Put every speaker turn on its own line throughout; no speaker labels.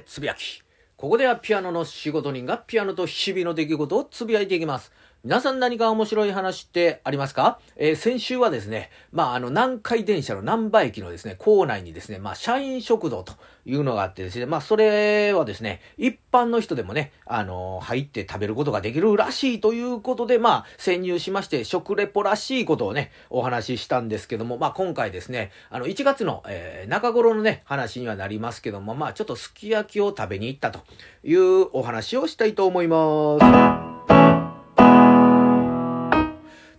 つぶやき。ここではピアノの仕事人がピアノと日々の出来事をつぶやいていきます。皆さん何か面白い話ってありますか？えー、先週はですね、まあ、あの、南海電車の南波駅のですね、構内にですね、まあ、社員食堂というのがあってですね、まあ、それはですね、一般の人でもね、あのー、入って食べることができるらしいということで、まあ、潜入しまして、食レポらしいことをね、お話ししたんですけども、まあ、今回ですね、あの、1月の、えー、中頃のね、話にはなりますけども、まあ、ちょっとすき焼きを食べに行ったというお話をしたいと思います。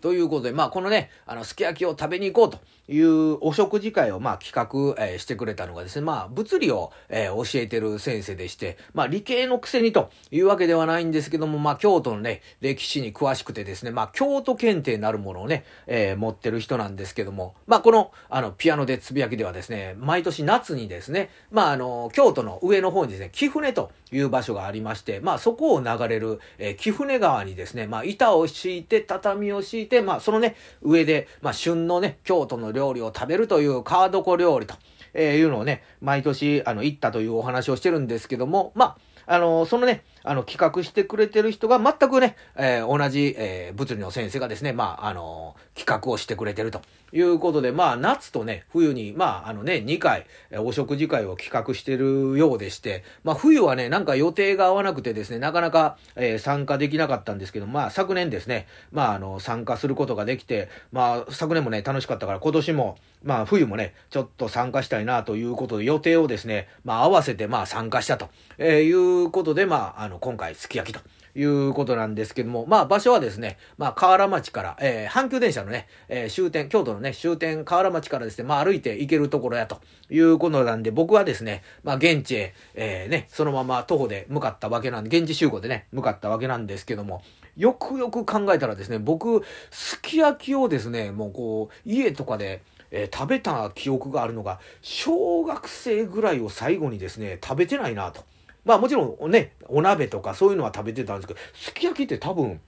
ということで、まあ、このね、あの、すき焼きを食べに行こうというお食事会を、まあ、企画、えー、してくれたのがですね、まあ、物理を、えー、教えてる先生でして、まあ、理系のくせにというわけではないんですけども、まあ、京都のね、歴史に詳しくてですね、まあ、京都検定なるものをね、えー、持ってる人なんですけども、まあ、この、あの、ピアノでつぶやきではですね、毎年夏にですね、まあ、あの、京都の上の方にですね、貴船という場所がありまして、まあ、そこを流れる、えー、貴船川にですね、まあ、板を敷いて、畳を敷いて、まあ、そのね、上で、まあ、旬のね、京都の料理を食べるというカードコ料理と、えー、いうのをね、毎年、あの、行ったというお話をしてるんですけども、まあ、あの、そのね、あの、企画してくれてる人が全くね、えー、同じ、えー、物理の先生がですね、まあ、あの、企画をしてくれてるということで、まあ、夏とね、冬に、まあ、あのね、2回、お食事会を企画してるようでして、まあ、冬はね、なんか予定が合わなくてですね、なかなか、えー、参加できなかったんですけど、まあ、昨年ですね、まあ、あの、参加することができて、まあ、昨年もね、楽しかったから、今年も、まあ、冬もね、ちょっと参加したいなということで、予定をですね、まあ、合わせて、まあ、参加したと、えー、いうことで、まあ、あの、今回、すき焼きと。いうことなんですけども、まあ場所はですね、まあ河原町から、えー、阪急電車のね、えー、終点、京都のね、終点河原町からですね、まあ歩いて行けるところやということなんで、僕はですね、まあ現地へ、えー、ね、そのまま徒歩で向かったわけなんで、現地集合でね、向かったわけなんですけども、よくよく考えたらですね、僕、すき焼きをですね、もうこう、家とかで、えー、食べた記憶があるのが、小学生ぐらいを最後にですね、食べてないなと。まあもちろんね、お鍋とかそういうのは食べてたんですけど、すき焼きって多分、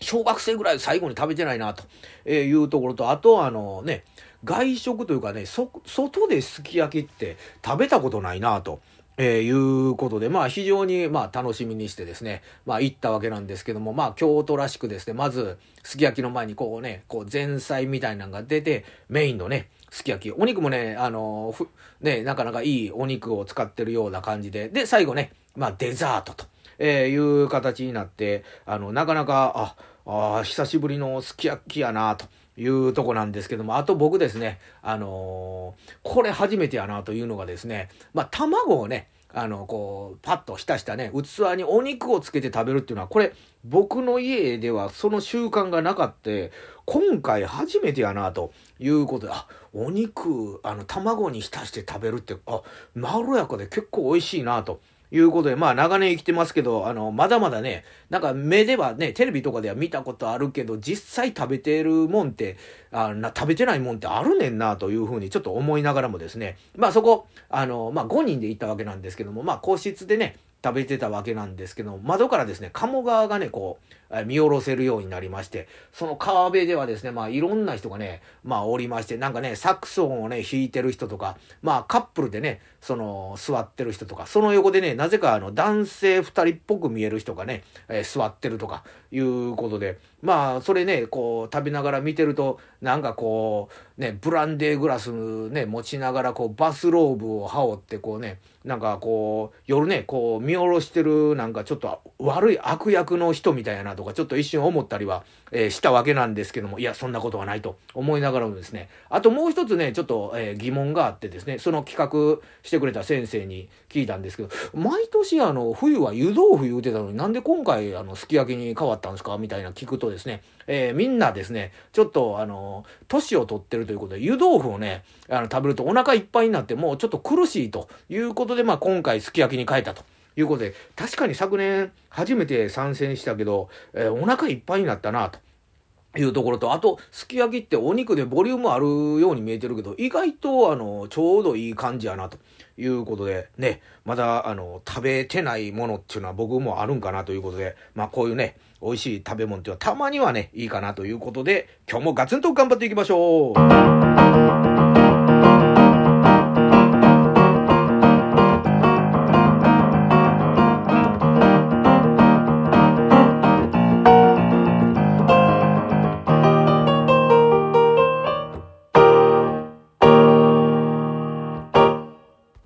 小学生ぐらい最後に食べてないなというところと、あとあのね、外食というかね、外ですき焼きって食べたことないなと。え、いうことで、まあ非常にまあ楽しみにしてですね、まあ行ったわけなんですけども、まあ京都らしくですね、まずすき焼きの前にこうね、こう前菜みたいなのが出て、メインのね、すき焼き。お肉もね、あのふ、ね、なかなかいいお肉を使ってるような感じで、で、最後ね、まあデザートと、えー、いう形になって、あの、なかなか、あ、あ久しぶりのすき焼きやなと。いうとこなんですけども、あと僕ですね、あのー、これ初めてやなというのがですね、まあ、卵をね、あの、こう、パッと浸したね、器にお肉をつけて食べるっていうのは、これ、僕の家ではその習慣がなかった、今回初めてやな、ということで、あ、お肉、あの、卵に浸して食べるって、あ、まろやかで結構美味しいな、と。いうことで、まあ長年生きてますけど、あの、まだまだね、なんか目ではね、テレビとかでは見たことあるけど、実際食べてるもんって、あな食べてないもんってあるねんなというふうにちょっと思いながらもですね、まあそこ、あの、まあ5人で行ったわけなんですけども、まあ個室でね、食べてたわけなんですけど窓からですね、鴨川がね、こう、見下ろせるようになりまして、その川辺ではですね、まあいろんな人がね、まあおりまして、なんかね、サクソンをね、弾いてる人とか、まあカップルでね、その座ってる人とか、その横でね、なぜかあの男性二人っぽく見える人がね、えー、座ってるとかいうことで、まあそれね、こう食べながら見てると、なんかこう、ね、ブランデーグラスね、持ちながらこうバスローブを羽織ってこうね、なんかこう、夜ね、こう見下ろしてるなんかちょっと悪い悪役の人みたいやなとかちょっと一瞬思ったりは、えー、したわけなんですけども、いや、そんなことはないと思いながらもですね、あともう一つね、ちょっと、えー、疑問があってですね、その企画してくれた先生に聞いたんですけど、毎年あの、冬は湯豆腐言うてたのになんで今回あの、すき焼きに変わったんですか？みたいな聞くとですね、えー、みんなですね、ちょっとあの、年を取ってるということで、湯豆腐をね、あの、食べるとお腹いっぱいになってもうちょっと苦しいということで、まあ今回すき焼きに変えたと。いうことで、確かに昨年初めて参戦したけど、えー、お腹いっぱいになったなと。いうところと、あと、すき焼きってお肉でボリュームあるように見えてるけど、意外と、あの、ちょうどいい感じやな、ということで、ね、まだ、あの、食べてないものっていうのは僕もあるんかなということで、まあ、こういうね、美味しい食べ物っていうのはたまにはね、いいかなということで、今日もガツンと頑張っていきましょう。